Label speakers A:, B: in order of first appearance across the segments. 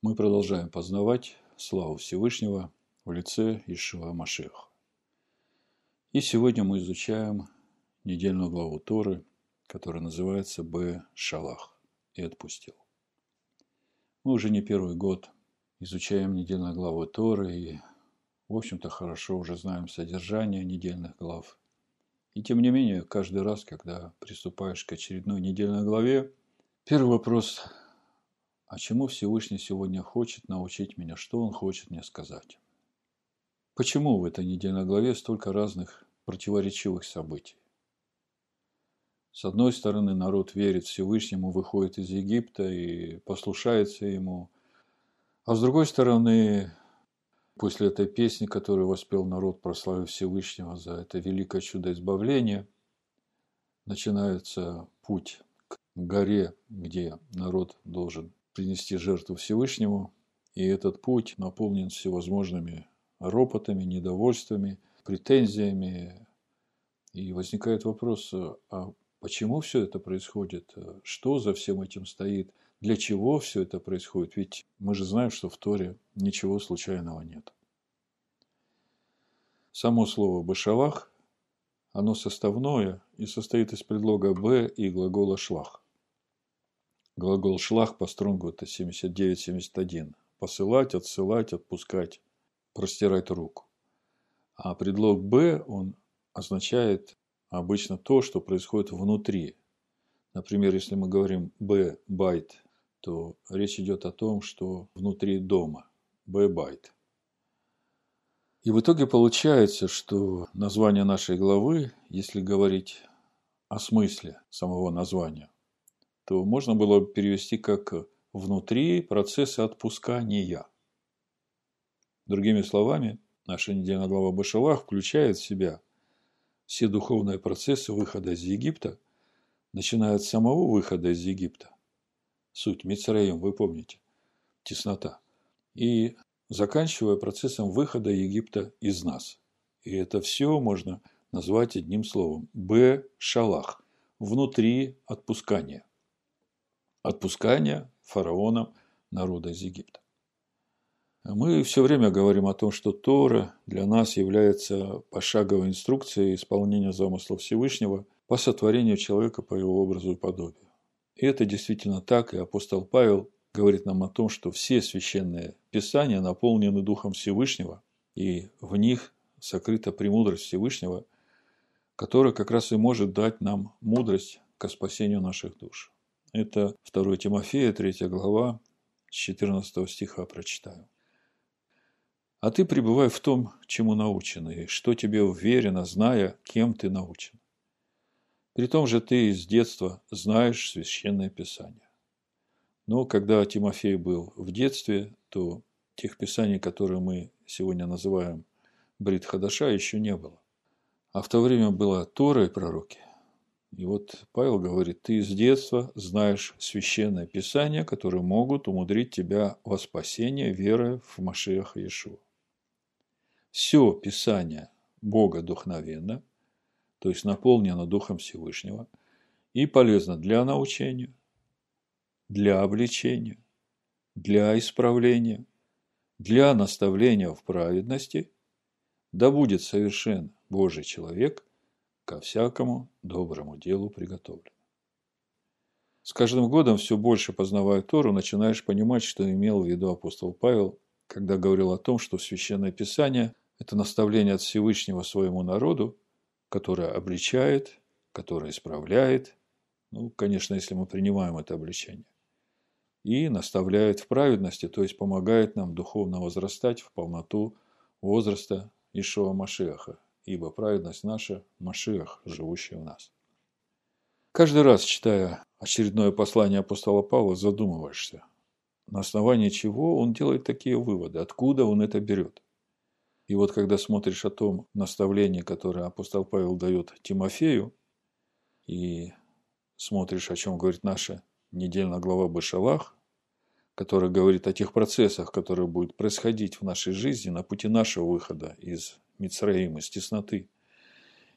A: Мы продолжаем познавать славу Всевышнего в лице Ишуа Машех. И сегодня мы изучаем недельную главу Торы, которая называется «Б. Шалах» и «Отпустил». Мы уже не первый год изучаем недельную главу Торы и, в общем-то, хорошо уже знаем содержание недельных глав. И тем не менее, каждый раз, когда приступаешь к очередной недельной главе, первый вопрос а чему Всевышний сегодня хочет научить меня, что Он хочет мне сказать? Почему в этой недельной главе столько разных противоречивых событий? С одной стороны, народ верит Всевышнему, выходит из Египта и послушается ему. А с другой стороны, после этой песни, которую воспел народ, прославив Всевышнего за это великое чудо избавления, начинается путь к горе, где народ должен принести жертву Всевышнему. И этот путь наполнен всевозможными ропотами, недовольствами, претензиями. И возникает вопрос, а почему все это происходит? Что за всем этим стоит? Для чего все это происходит? Ведь мы же знаем, что в Торе ничего случайного нет. Само слово «башалах» оно составное и состоит из предлога «б» и глагола «шлах». Глагол «шлах» по стронгу – это 79-71. Посылать, отсылать, отпускать, простирать руку. А предлог «б» он означает обычно то, что происходит внутри. Например, если мы говорим «б» – байт, то речь идет о том, что внутри дома. «Б» – байт. И в итоге получается, что название нашей главы, если говорить о смысле самого названия, то можно было перевести как «внутри процесса отпускания». Другими словами, наша недельная глава Башалах включает в себя все духовные процессы выхода из Египта, начиная от самого выхода из Египта, суть Мицраим, вы помните, теснота, и заканчивая процессом выхода Египта из нас. И это все можно назвать одним словом – Б-шалах – внутри отпускания отпускания фараоном народа из Египта. Мы все время говорим о том, что Тора для нас является пошаговой инструкцией исполнения замысла Всевышнего по сотворению человека по его образу и подобию. И это действительно так, и апостол Павел говорит нам о том, что все священные писания наполнены Духом Всевышнего, и в них сокрыта премудрость Всевышнего, которая как раз и может дать нам мудрость к спасению наших душ. Это 2 Тимофея, 3 глава, 14 стиха прочитаю. А ты пребывай в том, чему научен, и что тебе уверено, зная, кем ты научен. При том же ты из детства знаешь священное писание. Но когда Тимофей был в детстве, то тех писаний, которые мы сегодня называем Брит Хадаша, еще не было. А в то время было Тора и пророки. И вот Павел говорит, ты с детства знаешь священное писание, которые могут умудрить тебя во спасение веры в Машеха Иешуа. Все писание Бога духновенно, то есть наполнено Духом Всевышнего, и полезно для научения, для обличения, для исправления, для наставления в праведности, да будет совершен Божий человек, ко всякому доброму делу приготовлено. С каждым годом все больше познавая Тору, начинаешь понимать, что имел в виду апостол Павел, когда говорил о том, что Священное Писание – это наставление от Всевышнего своему народу, которое обличает, которое исправляет, ну, конечно, если мы принимаем это обличение, и наставляет в праведности, то есть помогает нам духовно возрастать в полноту возраста Ишуа Машеха, ибо праведность наша – Машиах, живущий в нас. Каждый раз, читая очередное послание апостола Павла, задумываешься, на основании чего он делает такие выводы, откуда он это берет. И вот когда смотришь о том наставлении, которое апостол Павел дает Тимофею, и смотришь, о чем говорит наша недельная глава Башалах, которая говорит о тех процессах, которые будут происходить в нашей жизни на пути нашего выхода из Мицраим, из тесноты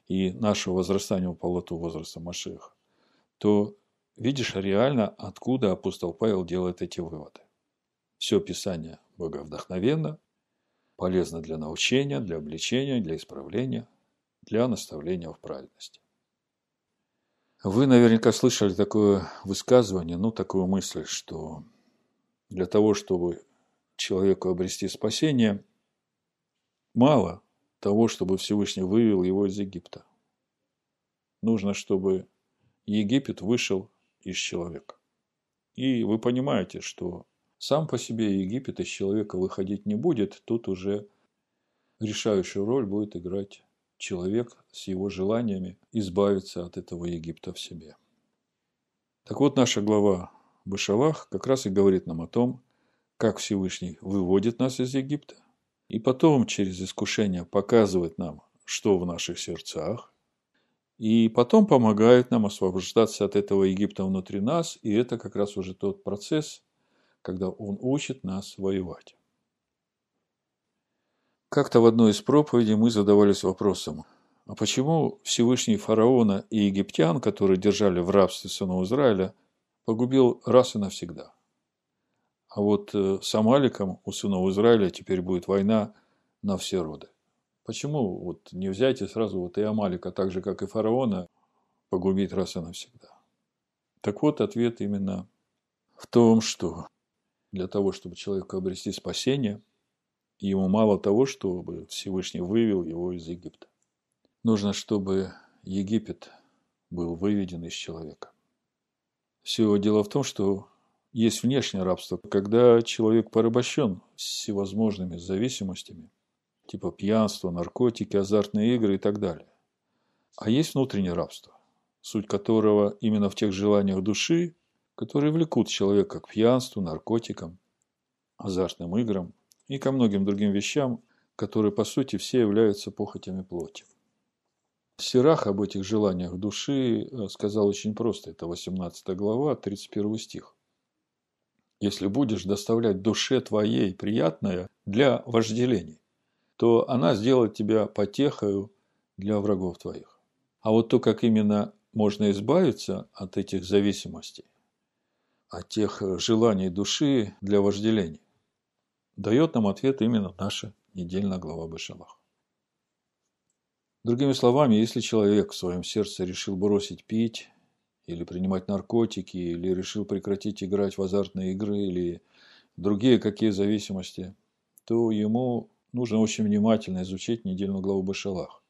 A: и нашего возрастания в полоту возраста Машеха, то видишь реально, откуда апостол Павел делает эти выводы. все Писание боговдохновенно, полезно для научения, для обличения, для исправления, для наставления в праведности. Вы наверняка слышали такое высказывание, ну, такую мысль, что для того, чтобы человеку обрести спасение, мало того, чтобы Всевышний вывел его из Египта. Нужно, чтобы Египет вышел из человека. И вы понимаете, что сам по себе Египет из человека выходить не будет, тут уже решающую роль будет играть человек с его желаниями избавиться от этого Египта в себе. Так вот, наша глава Башалах как раз и говорит нам о том, как Всевышний выводит нас из Египта, и потом через искушение показывает нам, что в наших сердцах, и потом помогает нам освобождаться от этого Египта внутри нас, и это как раз уже тот процесс, когда Он учит нас воевать. Как-то в одной из проповедей мы задавались вопросом, а почему Всевышний фараона и египтян, которые держали в рабстве сынов Израиля, погубил раз и навсегда? А вот э, с Амаликом у сынов Израиля теперь будет война на все роды. Почему вот не взять и сразу вот и Амалика, так же, как и фараона, погубить раз и навсегда? Так вот, ответ именно в том, что для того, чтобы человеку обрести спасение, ему мало того, чтобы Всевышний вывел его из Египта. Нужно, чтобы Египет был выведен из человека. Все дело в том, что есть внешнее рабство, когда человек порабощен всевозможными зависимостями, типа пьянства, наркотики, азартные игры и так далее. А есть внутреннее рабство, суть которого именно в тех желаниях души, которые влекут человека к пьянству, наркотикам, азартным играм и ко многим другим вещам, которые по сути все являются похотями плоти. Сирах об этих желаниях души э, сказал очень просто. Это 18 глава, 31 стих. «Если будешь доставлять душе твоей приятное для вожделений, то она сделает тебя потехою для врагов твоих». А вот то, как именно можно избавиться от этих зависимостей, от тех желаний души для вожделений, дает нам ответ именно наша недельная глава Башалах. Другими словами, если человек в своем сердце решил бросить пить, или принимать наркотики, или решил прекратить играть в азартные игры, или другие какие зависимости, то ему нужно очень внимательно изучить недельную главу Башалах.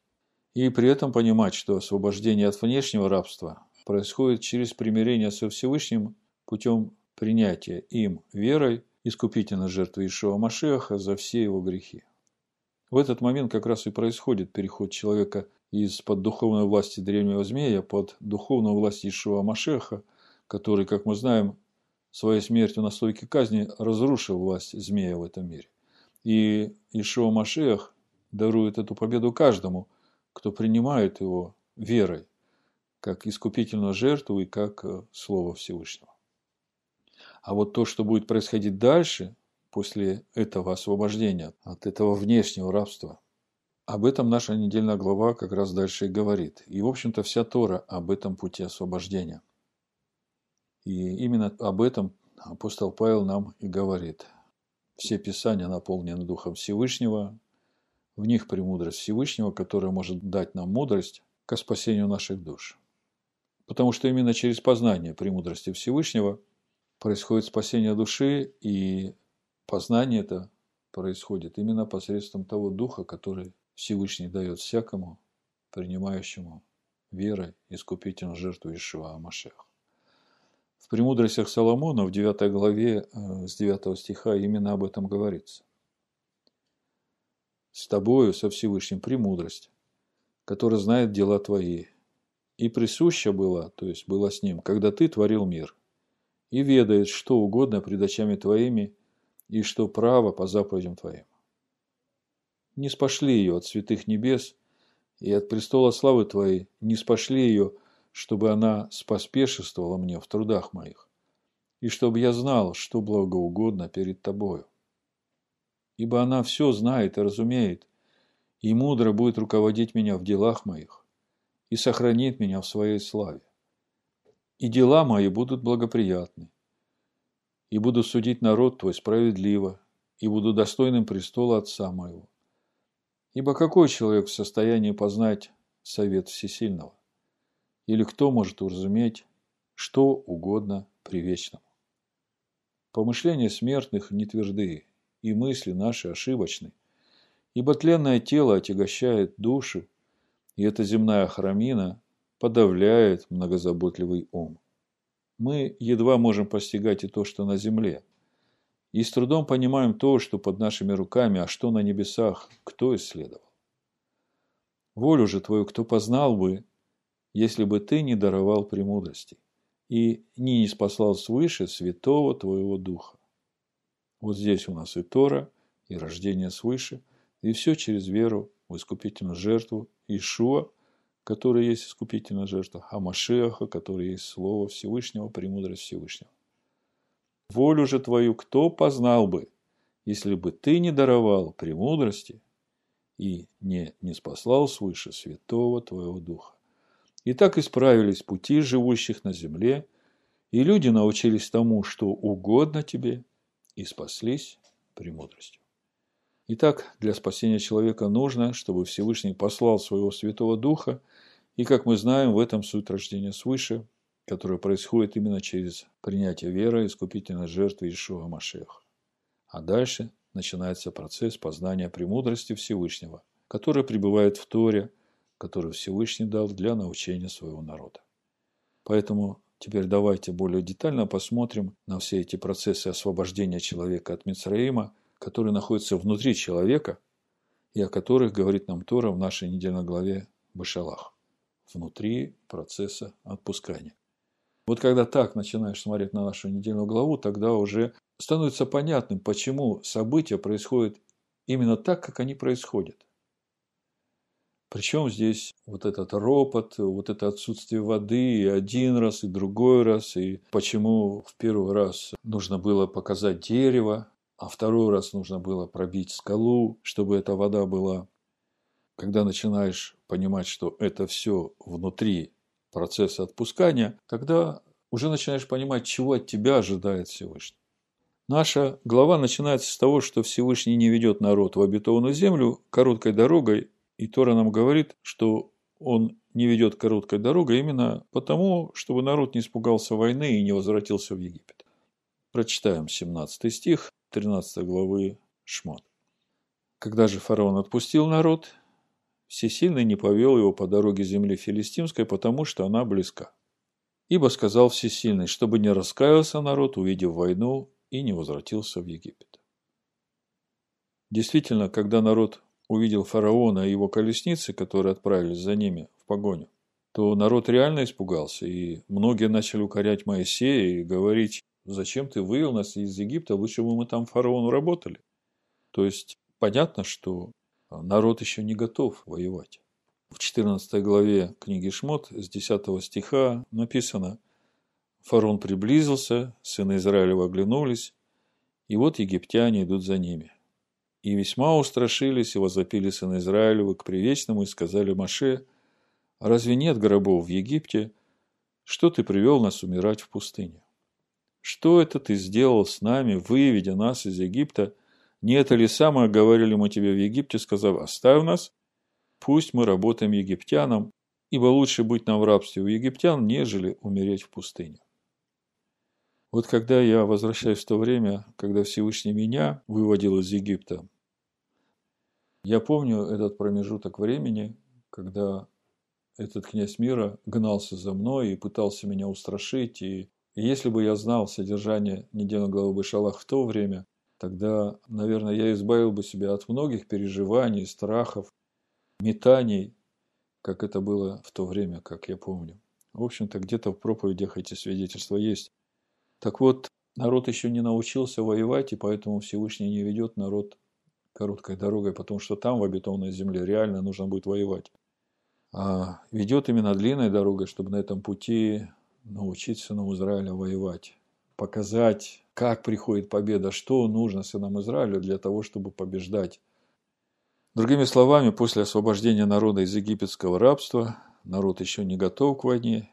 A: И при этом понимать, что освобождение от внешнего рабства происходит через примирение со Всевышним путем принятия им верой искупительной жертвы Ишуа Машеха за все его грехи. В этот момент как раз и происходит переход человека из-под духовной власти древнего змея под духовную власть Ишуа Машеха, который, как мы знаем, своей смертью на стойке казни разрушил власть змея в этом мире. И Ишуа Машех дарует эту победу каждому, кто принимает его верой, как искупительную жертву и как э, Слово Всевышнего. А вот то, что будет происходить дальше, после этого освобождения от этого внешнего рабства. Об этом наша недельная глава как раз дальше и говорит. И, в общем-то, вся Тора об этом пути освобождения. И именно об этом апостол Павел нам и говорит. Все писания наполнены Духом Всевышнего, в них премудрость Всевышнего, которая может дать нам мудрость к спасению наших душ. Потому что именно через познание премудрости Всевышнего происходит спасение души и Познание это происходит именно посредством того духа, который Всевышний дает всякому, принимающему верой искупительную жертву Ишуа Амашех. В «Премудростях Соломона» в 9 главе э, с 9 стиха именно об этом говорится. «С тобою, со Всевышним, премудрость, которая знает дела твои, и присуща была, то есть была с ним, когда ты творил мир, и ведает, что угодно пред очами твоими, и что право по заповедям Твоим. Не спошли ее от святых небес и от престола славы Твоей, не спошли ее, чтобы она споспешествовала мне в трудах моих, и чтобы я знал, что благоугодно перед Тобою. Ибо она все знает и разумеет, и мудро будет руководить меня в делах моих, и сохранит меня в своей славе. И дела мои будут благоприятны, и буду судить народ твой справедливо, и буду достойным престола Отца моего. Ибо какой человек в состоянии познать совет Всесильного? Или кто может уразуметь, что угодно привечному? Помышления смертных не тверды, и мысли наши ошибочны, ибо тленное тело отягощает души, и эта земная храмина подавляет многозаботливый ум. Мы едва можем постигать и то, что на земле, и с трудом понимаем то, что под нашими руками, а что на небесах, кто исследовал. Волю же твою кто познал бы, если бы ты не даровал премудрости и не спаслал свыше святого твоего духа. Вот здесь у нас и Тора, и рождение свыше, и все через веру в искупительную жертву Ишуа, который есть искупительная жертва, а Машеха, который есть Слово Всевышнего, премудрость Всевышнего. Волю же твою кто познал бы, если бы ты не даровал премудрости и не, не спаслал свыше святого твоего духа. И так исправились пути живущих на земле, и люди научились тому, что угодно тебе, и спаслись премудростью. Итак, для спасения человека нужно, чтобы Всевышний послал своего Святого Духа, и, как мы знаем, в этом суть рождения свыше, которое происходит именно через принятие веры искупительной жертвы Ишуа Машеха. А дальше начинается процесс познания премудрости Всевышнего, который пребывает в Торе, который Всевышний дал для научения своего народа. Поэтому теперь давайте более детально посмотрим на все эти процессы освобождения человека от Мицраима, которые находятся внутри человека и о которых говорит нам Тора в нашей недельной главе Башалах. Внутри процесса отпускания. Вот когда так начинаешь смотреть на нашу недельную главу, тогда уже становится понятным, почему события происходят именно так, как они происходят. Причем здесь вот этот ропот, вот это отсутствие воды и один раз, и другой раз, и почему в первый раз нужно было показать дерево, а второй раз нужно было пробить скалу, чтобы эта вода была. Когда начинаешь понимать, что это все внутри процесса отпускания, тогда уже начинаешь понимать, чего от тебя ожидает Всевышний. Наша глава начинается с того, что Всевышний не ведет народ в обетованную землю короткой дорогой, и Тора нам говорит, что он не ведет короткой дорогой именно потому, чтобы народ не испугался войны и не возвратился в Египет. Прочитаем 17 стих 13 главы Шмот. Когда же фараон отпустил народ, Всесильный не повел его по дороге земли филистимской, потому что она близка. Ибо сказал Всесильный, чтобы не раскаялся народ, увидев войну, и не возвратился в Египет. Действительно, когда народ увидел фараона и его колесницы, которые отправились за ними в погоню, то народ реально испугался, и многие начали укорять Моисея и говорить, зачем ты вывел нас из Египта, лучше бы мы там фараону работали. То есть, понятно, что народ еще не готов воевать. В 14 главе книги Шмот с 10 стиха написано «Фарон приблизился, сыны Израилева оглянулись, и вот египтяне идут за ними. И весьма устрашились и возопили сыны Израилевы к привечному и сказали Маше, разве нет гробов в Египте, что ты привел нас умирать в пустыне? Что это ты сделал с нами, выведя нас из Египта не это ли самое говорили мы тебе в Египте, сказав, оставь нас, пусть мы работаем египтянам, ибо лучше быть нам в рабстве у египтян, нежели умереть в пустыне. Вот когда я возвращаюсь в то время, когда Всевышний меня выводил из Египта, я помню этот промежуток времени, когда этот князь мира гнался за мной и пытался меня устрашить. И, и если бы я знал содержание недельной главы Башалах в то время, тогда, наверное, я избавил бы себя от многих переживаний, страхов, метаний, как это было в то время, как я помню. В общем-то, где-то в проповедях эти свидетельства есть. Так вот, народ еще не научился воевать, и поэтому Всевышний не ведет народ короткой дорогой, потому что там, в обетованной земле, реально нужно будет воевать. А ведет именно длинной дорогой, чтобы на этом пути научить сынам Израиля воевать показать, как приходит победа, что нужно сынам Израилю для того, чтобы побеждать. Другими словами, после освобождения народа из египетского рабства, народ еще не готов к войне,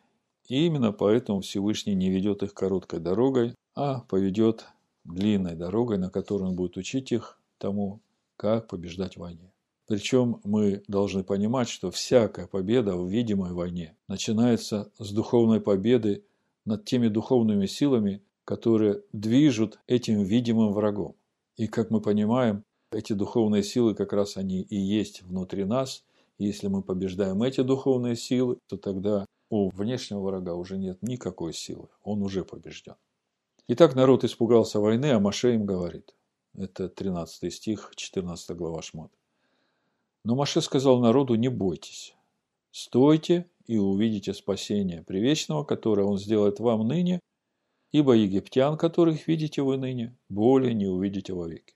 A: и именно поэтому Всевышний не ведет их короткой дорогой, а поведет длинной дорогой, на которой он будет учить их тому, как побеждать в войне. Причем мы должны понимать, что всякая победа в видимой войне начинается с духовной победы над теми духовными силами, которые движут этим видимым врагом. И как мы понимаем, эти духовные силы как раз они и есть внутри нас. И если мы побеждаем эти духовные силы, то тогда у внешнего врага уже нет никакой силы. Он уже побежден. Итак, народ испугался войны, а Маше им говорит. Это 13 стих, 14 глава Шмот. Но Маше сказал народу, не бойтесь. Стойте и увидите спасение привечного, которое он сделает вам ныне, ибо египтян, которых видите вы ныне, более не увидите вовеки.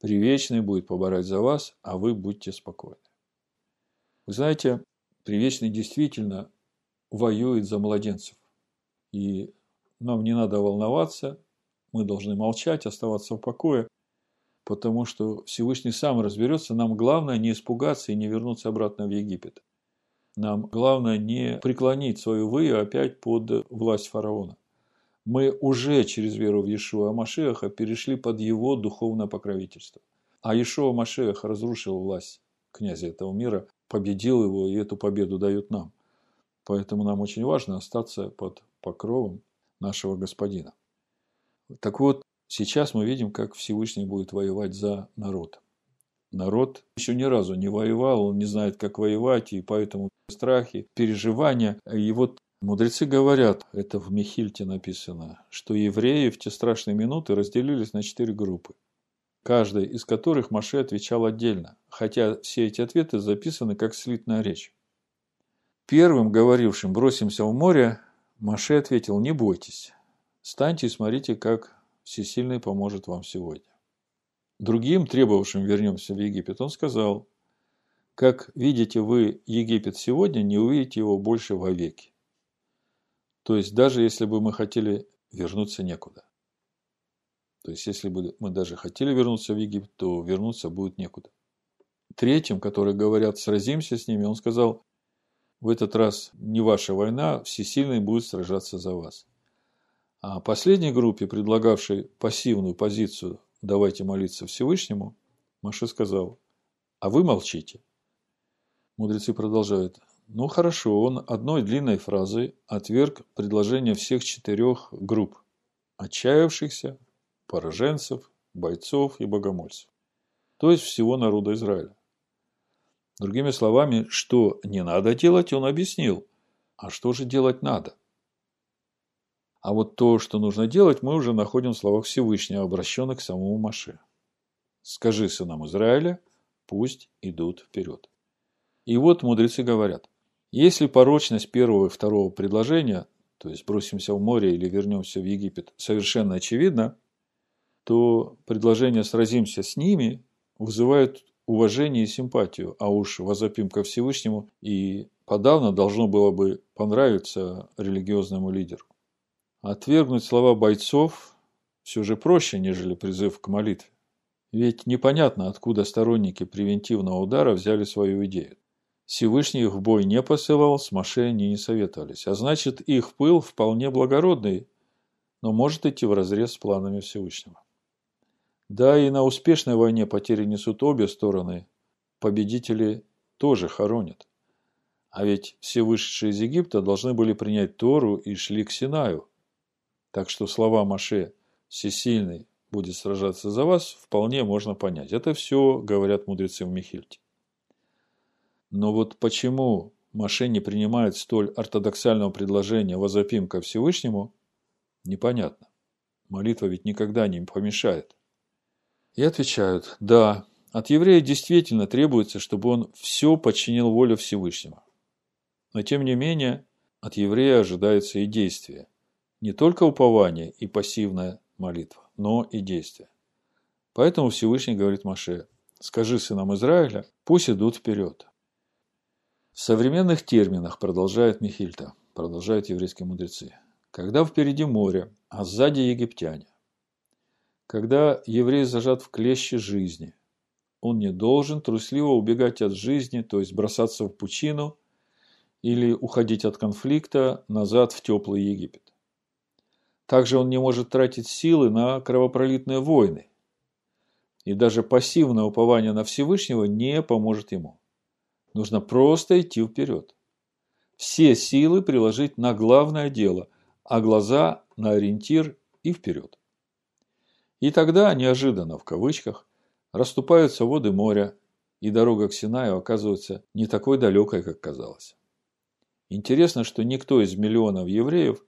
A: Привечный будет поборать за вас, а вы будьте спокойны. Вы знаете, Привечный действительно воюет за младенцев. И нам не надо волноваться, мы должны молчать, оставаться в покое, потому что Всевышний сам разберется. Нам главное не испугаться и не вернуться обратно в Египет. Нам главное не преклонить свою выю опять под власть фараона мы уже через веру в Иешуа Машеха перешли под его духовное покровительство. А Иешуа Машех разрушил власть князя этого мира, победил его, и эту победу дают нам. Поэтому нам очень важно остаться под покровом нашего Господина. Так вот, сейчас мы видим, как Всевышний будет воевать за народ. Народ еще ни разу не воевал, он не знает, как воевать, и поэтому страхи, переживания. И вот Мудрецы говорят, это в Михильте написано, что евреи в те страшные минуты разделились на четыре группы, каждая из которых Маше отвечал отдельно, хотя все эти ответы записаны как слитная речь. Первым говорившим «бросимся в море» Маше ответил «не бойтесь, станьте и смотрите, как Всесильный поможет вам сегодня». Другим, требовавшим «вернемся в Египет», он сказал «как видите вы Египет сегодня, не увидите его больше вовеки». То есть, даже если бы мы хотели вернуться некуда. То есть, если бы мы даже хотели вернуться в Египет, то вернуться будет некуда. Третьим, которые говорят, сразимся с ними, он сказал, в этот раз не ваша война, всесильный будет сражаться за вас. А последней группе, предлагавшей пассивную позицию «давайте молиться Всевышнему», Маше сказал, а вы молчите. Мудрецы продолжают, ну хорошо, он одной длинной фразой отверг предложение всех четырех групп – отчаявшихся, пораженцев, бойцов и богомольцев, то есть всего народа Израиля. Другими словами, что не надо делать, он объяснил. А что же делать надо? А вот то, что нужно делать, мы уже находим в словах Всевышнего, обращенных к самому Маше. «Скажи сынам Израиля, пусть идут вперед». И вот мудрецы говорят, если порочность первого и второго предложения, то есть бросимся в море или вернемся в Египет, совершенно очевидна, то предложение «сразимся с ними» вызывает уважение и симпатию, а уж возопим ко Всевышнему и подавно должно было бы понравиться религиозному лидеру. Отвергнуть слова бойцов все же проще, нежели призыв к молитве. Ведь непонятно, откуда сторонники превентивного удара взяли свою идею. Всевышний их в бой не посылал, с Маше они не советовались. А значит, их пыл вполне благородный, но может идти вразрез с планами Всевышнего. Да, и на успешной войне потери несут обе стороны. Победители тоже хоронят. А ведь все вышедшие из Египта должны были принять Тору и шли к Синаю. Так что слова Маше «Всесильный будет сражаться за вас» вполне можно понять. Это все говорят мудрецы в Михильте. Но вот почему Маше не принимает столь ортодоксального предложения «возопим ко Всевышнему» непонятно. Молитва ведь никогда не помешает. И отвечают, да, от еврея действительно требуется, чтобы он все подчинил воле Всевышнего. Но тем не менее, от еврея ожидается и действие. Не только упование и пассивная молитва, но и действие. Поэтому Всевышний говорит Маше, скажи сынам Израиля, пусть идут вперед. В современных терминах, продолжает Михильта, продолжают еврейские мудрецы, когда впереди море, а сзади египтяне, когда еврей зажат в клеще жизни, он не должен трусливо убегать от жизни, то есть бросаться в пучину или уходить от конфликта назад в теплый Египет. Также он не может тратить силы на кровопролитные войны. И даже пассивное упование на Всевышнего не поможет ему. Нужно просто идти вперед. Все силы приложить на главное дело, а глаза на ориентир и вперед. И тогда, неожиданно в кавычках, расступаются воды моря, и дорога к Синаю оказывается не такой далекой, как казалось. Интересно, что никто из миллионов евреев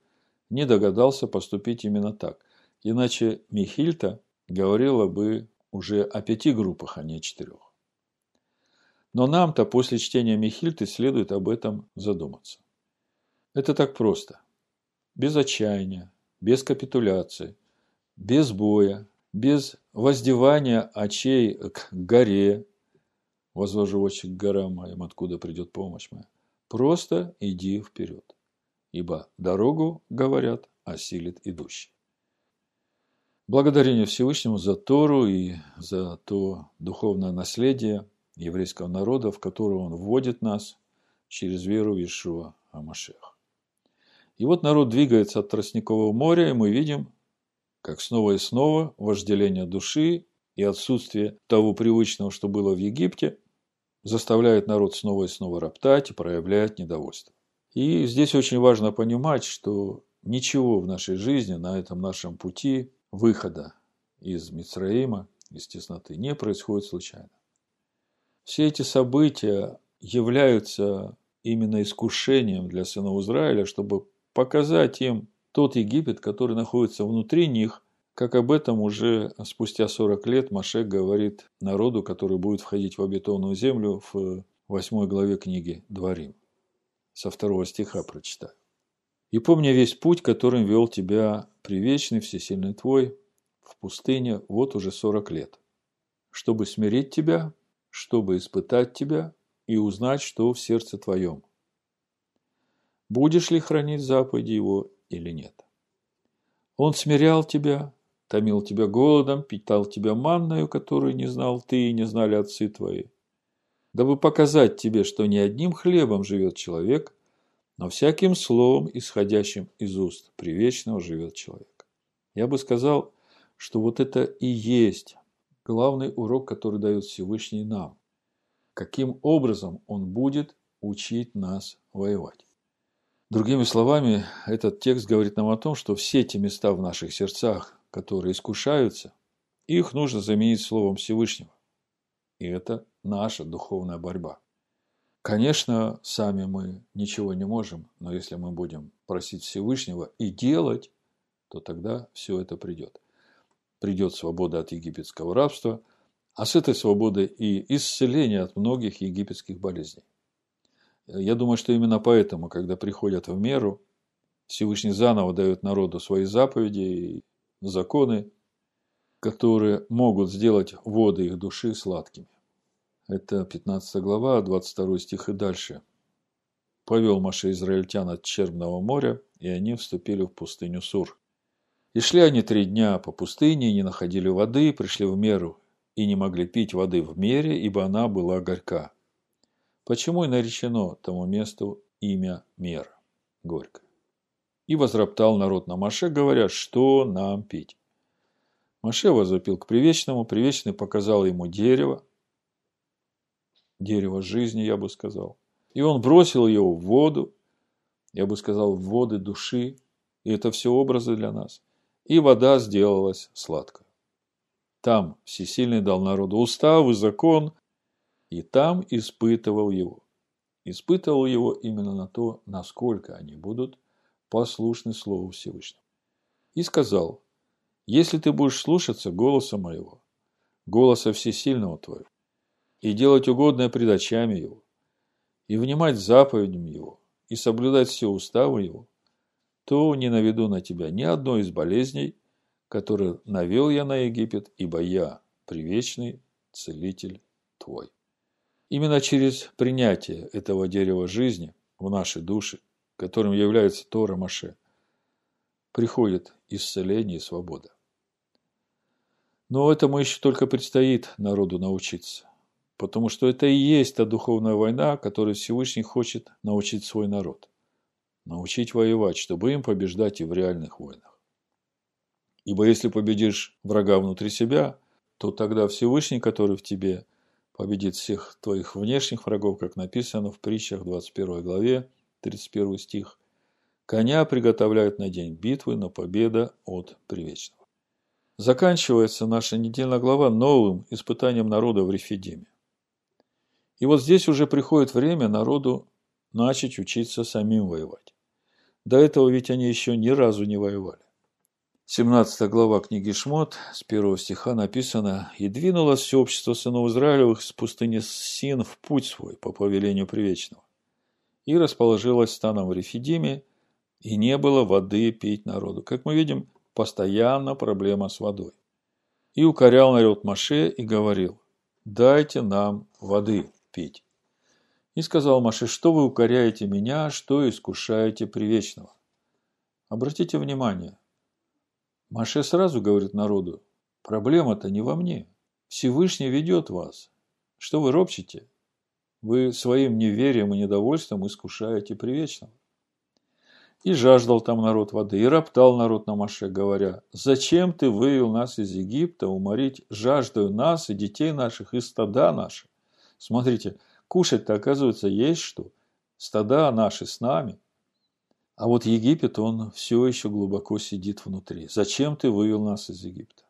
A: не догадался поступить именно так. Иначе Михильта говорила бы уже о пяти группах, а не о четырех. Но нам-то после чтения Михильты следует об этом задуматься. Это так просто. Без отчаяния, без капитуляции, без боя, без воздевания очей к горе, возложу очи к горам моим, откуда придет помощь моя. Просто иди вперед, ибо дорогу, говорят, осилит идущий. Благодарение Всевышнему за Тору и за то духовное наследие еврейского народа, в которое он вводит нас через веру в Ишуа Амашех. И вот народ двигается от Тростникового моря, и мы видим, как снова и снова вожделение души и отсутствие того привычного, что было в Египте, заставляет народ снова и снова роптать и проявлять недовольство. И здесь очень важно понимать, что ничего в нашей жизни, на этом нашем пути выхода из Мицраима, из тесноты, не происходит случайно. Все эти события являются именно искушением для сынов Израиля, чтобы показать им тот Египет, который находится внутри них, как об этом уже спустя 40 лет Маше говорит народу, который будет входить в обетованную землю в 8 главе книги Дворим. Со второго стиха прочитаю. «И помни весь путь, которым вел тебя привечный, всесильный твой, в пустыне вот уже 40 лет, чтобы смирить тебя, чтобы испытать тебя и узнать, что в сердце твоем. Будешь ли хранить заповеди его или нет? Он смирял тебя, томил тебя голодом, питал тебя манною, которую не знал ты и не знали отцы твои, дабы показать тебе, что не одним хлебом живет человек, но всяким словом, исходящим из уст привечного, живет человек. Я бы сказал, что вот это и есть главный урок, который дает Всевышний нам. Каким образом Он будет учить нас воевать. Другими словами, этот текст говорит нам о том, что все эти места в наших сердцах, которые искушаются, их нужно заменить Словом Всевышнего. И это наша духовная борьба. Конечно, сами мы ничего не можем, но если мы будем просить Всевышнего и делать, то тогда все это придет. Придет свобода от египетского рабства, а с этой свободой и исцеление от многих египетских болезней. Я думаю, что именно поэтому, когда приходят в меру, Всевышний заново дает народу свои заповеди и законы, которые могут сделать воды их души сладкими. Это 15 глава, 22 стих и дальше. Повел Маше израильтян от Черного моря, и они вступили в пустыню Сур. И шли они три дня по пустыне, не находили воды, пришли в меру, и не могли пить воды в мере, ибо она была горька. Почему и наречено тому месту имя Мера, горько. И возроптал народ на Маше, говоря, что нам пить. Маше возопил к Привечному, Привечный показал ему дерево, дерево жизни, я бы сказал. И он бросил его в воду, я бы сказал, в воды души, и это все образы для нас. И вода сделалась сладкой. Там Всесильный дал народу устав и закон, и там испытывал его. Испытывал его именно на то, насколько они будут послушны Слову Всевышнему. И сказал, если ты будешь слушаться голоса моего, голоса Всесильного твоего, и делать угодное пред очами его, и внимать заповедям его, и соблюдать все уставы его, то не наведу на тебя ни одной из болезней, которые навел я на Египет, ибо я привечный целитель твой. Именно через принятие этого дерева жизни в наши души – которым является Тора Маше, приходит исцеление и свобода. Но этому еще только предстоит народу научиться. Потому что это и есть та духовная война, которую Всевышний хочет научить свой народ. Научить воевать, чтобы им побеждать и в реальных войнах. Ибо если победишь врага внутри себя, то тогда Всевышний, который в тебе, победит всех твоих внешних врагов, как написано в притчах 21 главе, 31 стих. Коня приготовляют на день битвы, но победа от привечного. Заканчивается наша недельная глава новым испытанием народа в Рефидиме. И вот здесь уже приходит время народу начать учиться самим воевать. До этого ведь они еще ни разу не воевали. 17 глава книги Шмот, с первого стиха написано «И двинулось все общество сынов Израилевых с пустыни Син в путь свой по повелению Привечного. И расположилось станом в Рефидиме, и не было воды пить народу». Как мы видим, постоянно проблема с водой. И укорял народ Маше и говорил «Дайте нам воды пить». И сказал Маше, что вы укоряете меня, что искушаете Привечного. Обратите внимание, Маше сразу говорит народу, проблема-то не во мне. Всевышний ведет вас. Что вы ропчете? Вы своим неверием и недовольством искушаете привечного. И жаждал там народ воды, и роптал народ на Маше, говоря, «Зачем ты вывел нас из Египта уморить жаждою нас и детей наших, и стада наши?» Смотрите, кушать-то, оказывается, есть что. Стада наши с нами. А вот Египет, он все еще глубоко сидит внутри. Зачем ты вывел нас из Египта?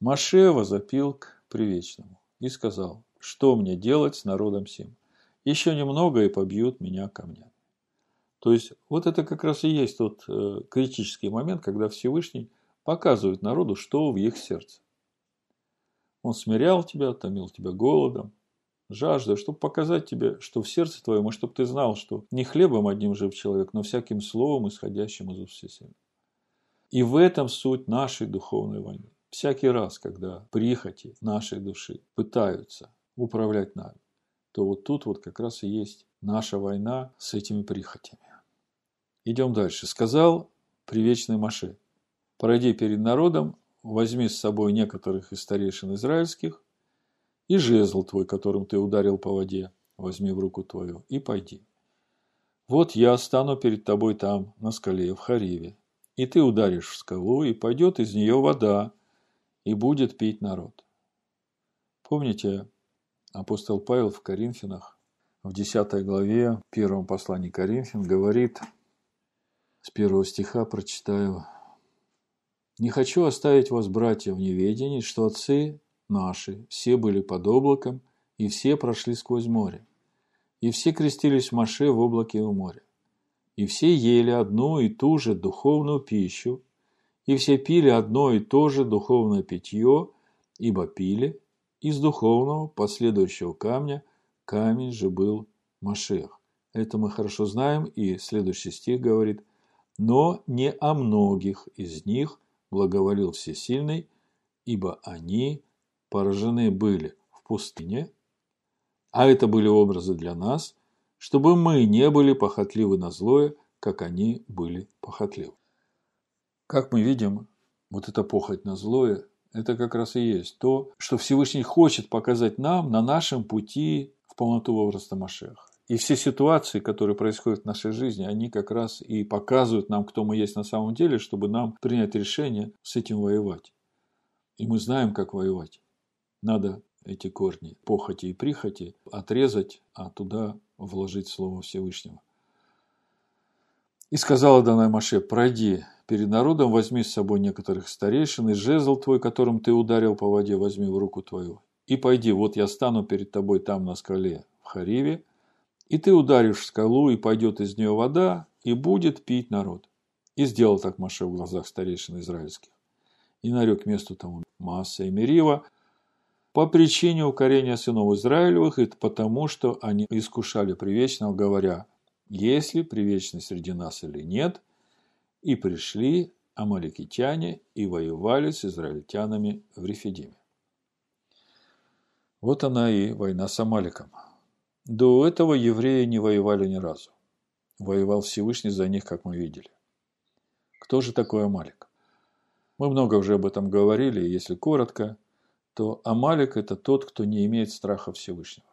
A: Маше возопил к привечному и сказал, что мне делать с народом сим? Еще немного и побьют меня камнями. То есть, вот это как раз и есть тот э, критический момент, когда Всевышний показывает народу, что в их сердце. Он смирял тебя, томил тебя голодом, жажда, чтобы показать тебе, что в сердце твоем, и чтобы ты знал, что не хлебом одним жив человек, но всяким словом, исходящим из уст Всесильного. И в этом суть нашей духовной войны. Всякий раз, когда прихоти нашей души пытаются управлять нами, то вот тут вот как раз и есть наша война с этими прихотями. Идем дальше. Сказал привечный Маше, пройди перед народом, возьми с собой некоторых из старейшин израильских, и жезл твой, которым ты ударил по воде, возьми в руку твою и пойди. Вот я стану перед тобой там, на скале, в Хариве, и ты ударишь в скалу, и пойдет из нее вода, и будет пить народ. Помните, апостол Павел в Коринфянах, в 10 главе, первом послании Коринфян, говорит, с первого стиха прочитаю, «Не хочу оставить вас, братья, в неведении, что отцы наши, все были под облаком, и все прошли сквозь море. И все крестились в Маше в облаке у моря. И все ели одну и ту же духовную пищу, и все пили одно и то же духовное питье, ибо пили из духовного последующего камня, камень же был Машех. Это мы хорошо знаем, и следующий стих говорит, «Но не о многих из них благоволил Всесильный, ибо они поражены были в пустыне, а это были образы для нас, чтобы мы не были похотливы на злое, как они были похотливы. Как мы видим, вот эта похоть на злое, это как раз и есть то, что Всевышний хочет показать нам на нашем пути в полноту возраста Машеха. И все ситуации, которые происходят в нашей жизни, они как раз и показывают нам, кто мы есть на самом деле, чтобы нам принять решение с этим воевать. И мы знаем, как воевать. Надо эти корни похоти и прихоти отрезать, а туда вложить Слово Всевышнего. И сказала Данай Маше, пройди перед народом, возьми с собой некоторых старейшин, и жезл твой, которым ты ударил по воде, возьми в руку твою. И пойди, вот я стану перед тобой там на скале в Хариве, и ты ударишь скалу, и пойдет из нее вода, и будет пить народ. И сделал так Маше в глазах старейшин израильских. И нарек месту тому Масса и Мерива, по причине укорения сынов Израилевых и потому, что они искушали Привечного, говоря, есть ли Привечный среди нас или нет, и пришли амаликитяне и воевали с израильтянами в Рефидиме. Вот она и война с Амаликом. До этого евреи не воевали ни разу. Воевал Всевышний за них, как мы видели. Кто же такой Амалик? Мы много уже об этом говорили, если коротко – то Амалик – это тот, кто не имеет страха Всевышнего.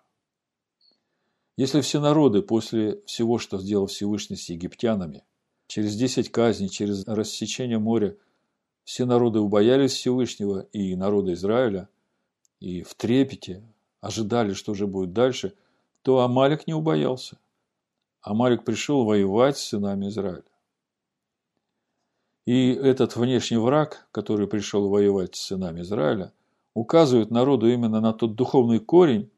A: Если все народы после всего, что сделал Всевышний с египтянами, через десять казней, через рассечение моря, все народы убоялись Всевышнего и народа Израиля, и в трепете ожидали, что же будет дальше, то Амалик не убоялся. Амалик пришел воевать с сынами Израиля. И этот внешний враг, который пришел воевать с сынами Израиля, указывает народу именно на тот духовный корень,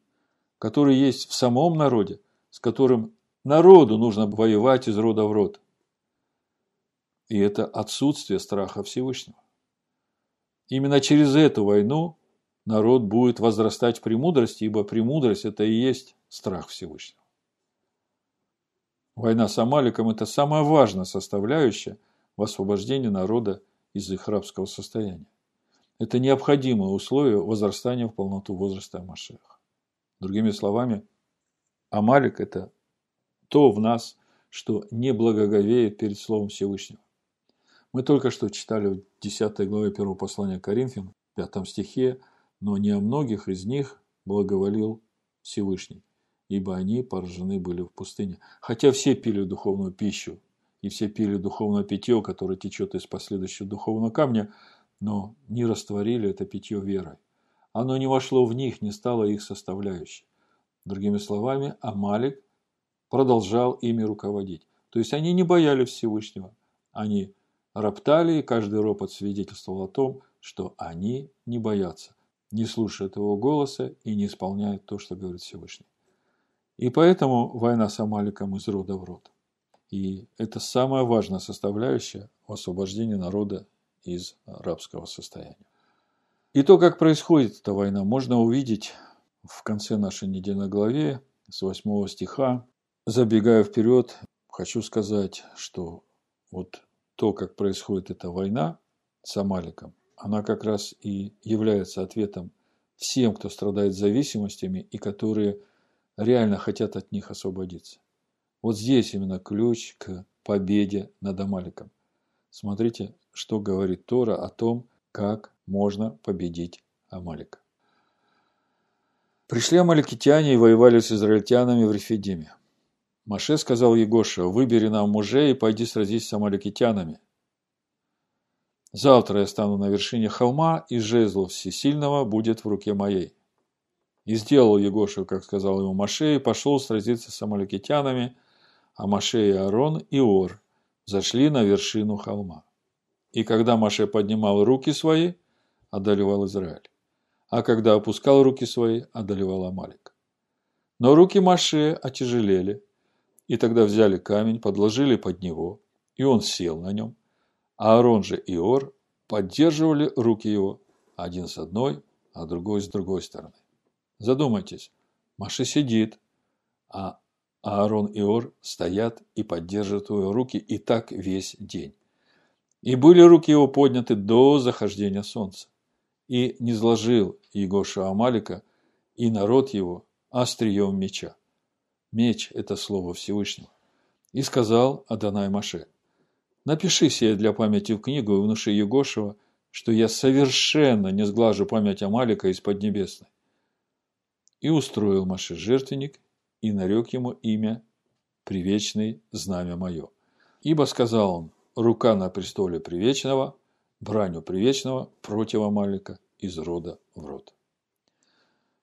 A: который есть в самом народе, с которым народу нужно воевать из рода в род. И это отсутствие страха Всевышнего. Именно через эту войну народ будет возрастать в премудрости, ибо премудрость – это и есть страх Всевышнего. Война с Амаликом – это самая важная составляющая в освобождении народа из их рабского состояния. Это необходимое условие возрастания в полноту возраста Машеха. Другими словами, Амалик – это то в нас, что не благоговеет перед Словом Всевышнего. Мы только что читали в 10 главе 1 послания Коринфян, в 5 стихе, но не о многих из них благоволил Всевышний, ибо они поражены были в пустыне. Хотя все пили духовную пищу, и все пили духовное питье, которое течет из последующего духовного камня, но не растворили это питье верой. Оно не вошло в них, не стало их составляющей. Другими словами, Амалик продолжал ими руководить. То есть они не боялись Всевышнего. Они роптали, и каждый ропот свидетельствовал о том, что они не боятся, не слушают его голоса и не исполняют то, что говорит Всевышний. И поэтому война с Амаликом из рода в род. И это самая важная составляющая в освобождении народа из рабского состояния. И то, как происходит эта война, можно увидеть в конце нашей недельной главе с 8 стиха. Забегая вперед, хочу сказать, что вот то, как происходит эта война с Амаликом, она как раз и является ответом всем, кто страдает зависимостями и которые реально хотят от них освободиться. Вот здесь именно ключ к победе над Амаликом. Смотрите, что говорит Тора о том, как можно победить Амалика. Пришли амаликитяне и воевали с израильтянами в Рефидиме. Маше сказал Егоша, выбери нам мужей и пойди сразись с амаликитянами. Завтра я стану на вершине холма, и жезл всесильного будет в руке моей. И сделал Егоша, как сказал ему Маше, и пошел сразиться с амаликитянами, а Маше и Аарон и Ор зашли на вершину холма. И когда Маше поднимал руки свои, одолевал Израиль. А когда опускал руки свои, одолевал Амалик. Но руки Маше отяжелели, и тогда взяли камень, подложили под него, и он сел на нем. А Аарон же и Ор поддерживали руки его, один с одной, а другой с другой стороны. Задумайтесь, Маша сидит, а Аарон и Ор стоят и поддерживают его руки, и так весь день. И были руки его подняты до захождения солнца. И не сложил Егоша Амалика и народ его острием меча. Меч – это слово Всевышнего. И сказал Адонай Маше, напиши себе для памяти в книгу и внуши Егошева, что я совершенно не сглажу память Амалика из Поднебесной. И устроил Маше жертвенник и нарек ему имя «Привечный знамя мое». Ибо, сказал он, рука на престоле Привечного, бранью Привечного против Амалика из рода в род.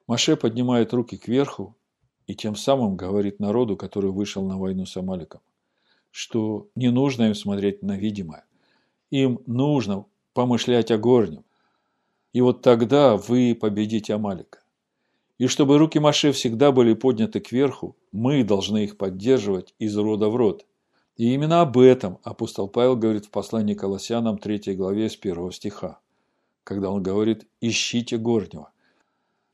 A: Маше поднимает руки кверху и тем самым говорит народу, который вышел на войну с Амаликом, что не нужно им смотреть на видимое. Им нужно помышлять о горнем. И вот тогда вы победите Амалика. И чтобы руки Маше всегда были подняты кверху, мы должны их поддерживать из рода в род. И именно об этом апостол Павел говорит в послании Колоссянам 3 главе с 1 стиха, когда он говорит «ищите горнего».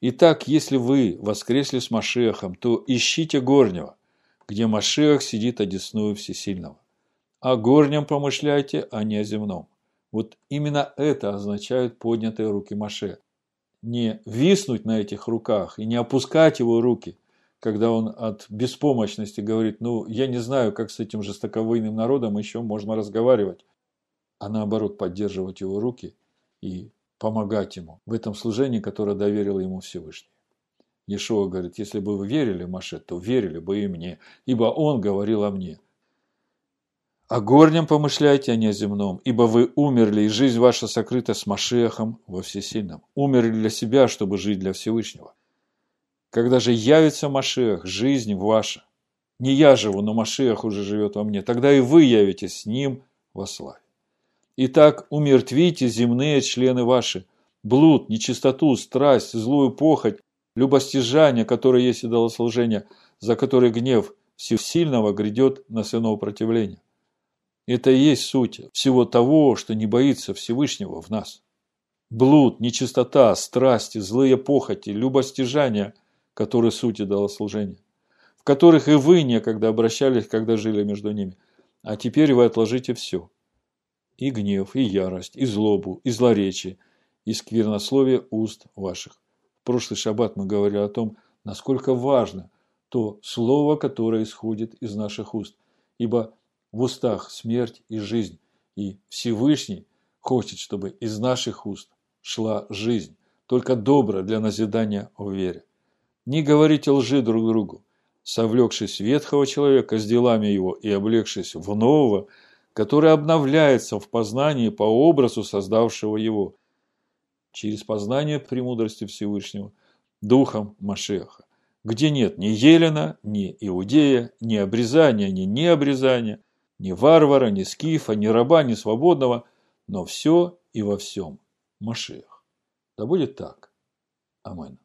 A: Итак, если вы воскресли с Машехом, то ищите горнего, где Машех сидит одесную всесильного. О горнем помышляйте, а не о земном. Вот именно это означают поднятые руки Маше. Не виснуть на этих руках и не опускать его руки, когда он от беспомощности говорит, ну, я не знаю, как с этим жестоковыйным народом еще можно разговаривать, а наоборот поддерживать его руки и помогать ему в этом служении, которое доверил ему Всевышний. Ешуа говорит, если бы вы верили Маше, то верили бы и мне, ибо он говорил о мне. О горнем помышляйте, а не о земном, ибо вы умерли, и жизнь ваша сокрыта с Машехом во всесильном. Умерли для себя, чтобы жить для Всевышнего. Когда же явится Машех, жизнь ваша, не я живу, но Машех уже живет во мне, тогда и вы явитесь с ним во славе. Итак, умертвите земные члены ваши, блуд, нечистоту, страсть, злую похоть, любостяжание, которое есть идолослужение, за которое гнев всесильного грядет на сынов противления. Это и есть суть всего того, что не боится Всевышнего в нас. Блуд, нечистота, страсти, злые похоти, любостяжания, которые суть идолослужения, в которых и вы некогда обращались, когда жили между ними. А теперь вы отложите все. И гнев, и ярость, и злобу, и злоречие, и сквернословие уст ваших. В прошлый шаббат мы говорили о том, насколько важно то слово, которое исходит из наших уст. Ибо в устах смерть и жизнь, и Всевышний хочет, чтобы из наших уст шла жизнь, только добрая для назидания в вере. Не говорите лжи друг другу, совлекшись ветхого человека с делами его и облегшись в нового, который обновляется в познании по образу создавшего его, через познание премудрости Всевышнего, духом Машеха, где нет ни Елена, ни Иудея, ни обрезания, ни необрезания – ни варвара, ни скифа, ни раба, ни свободного, но все и во всем Машиах. Да будет так. Амин.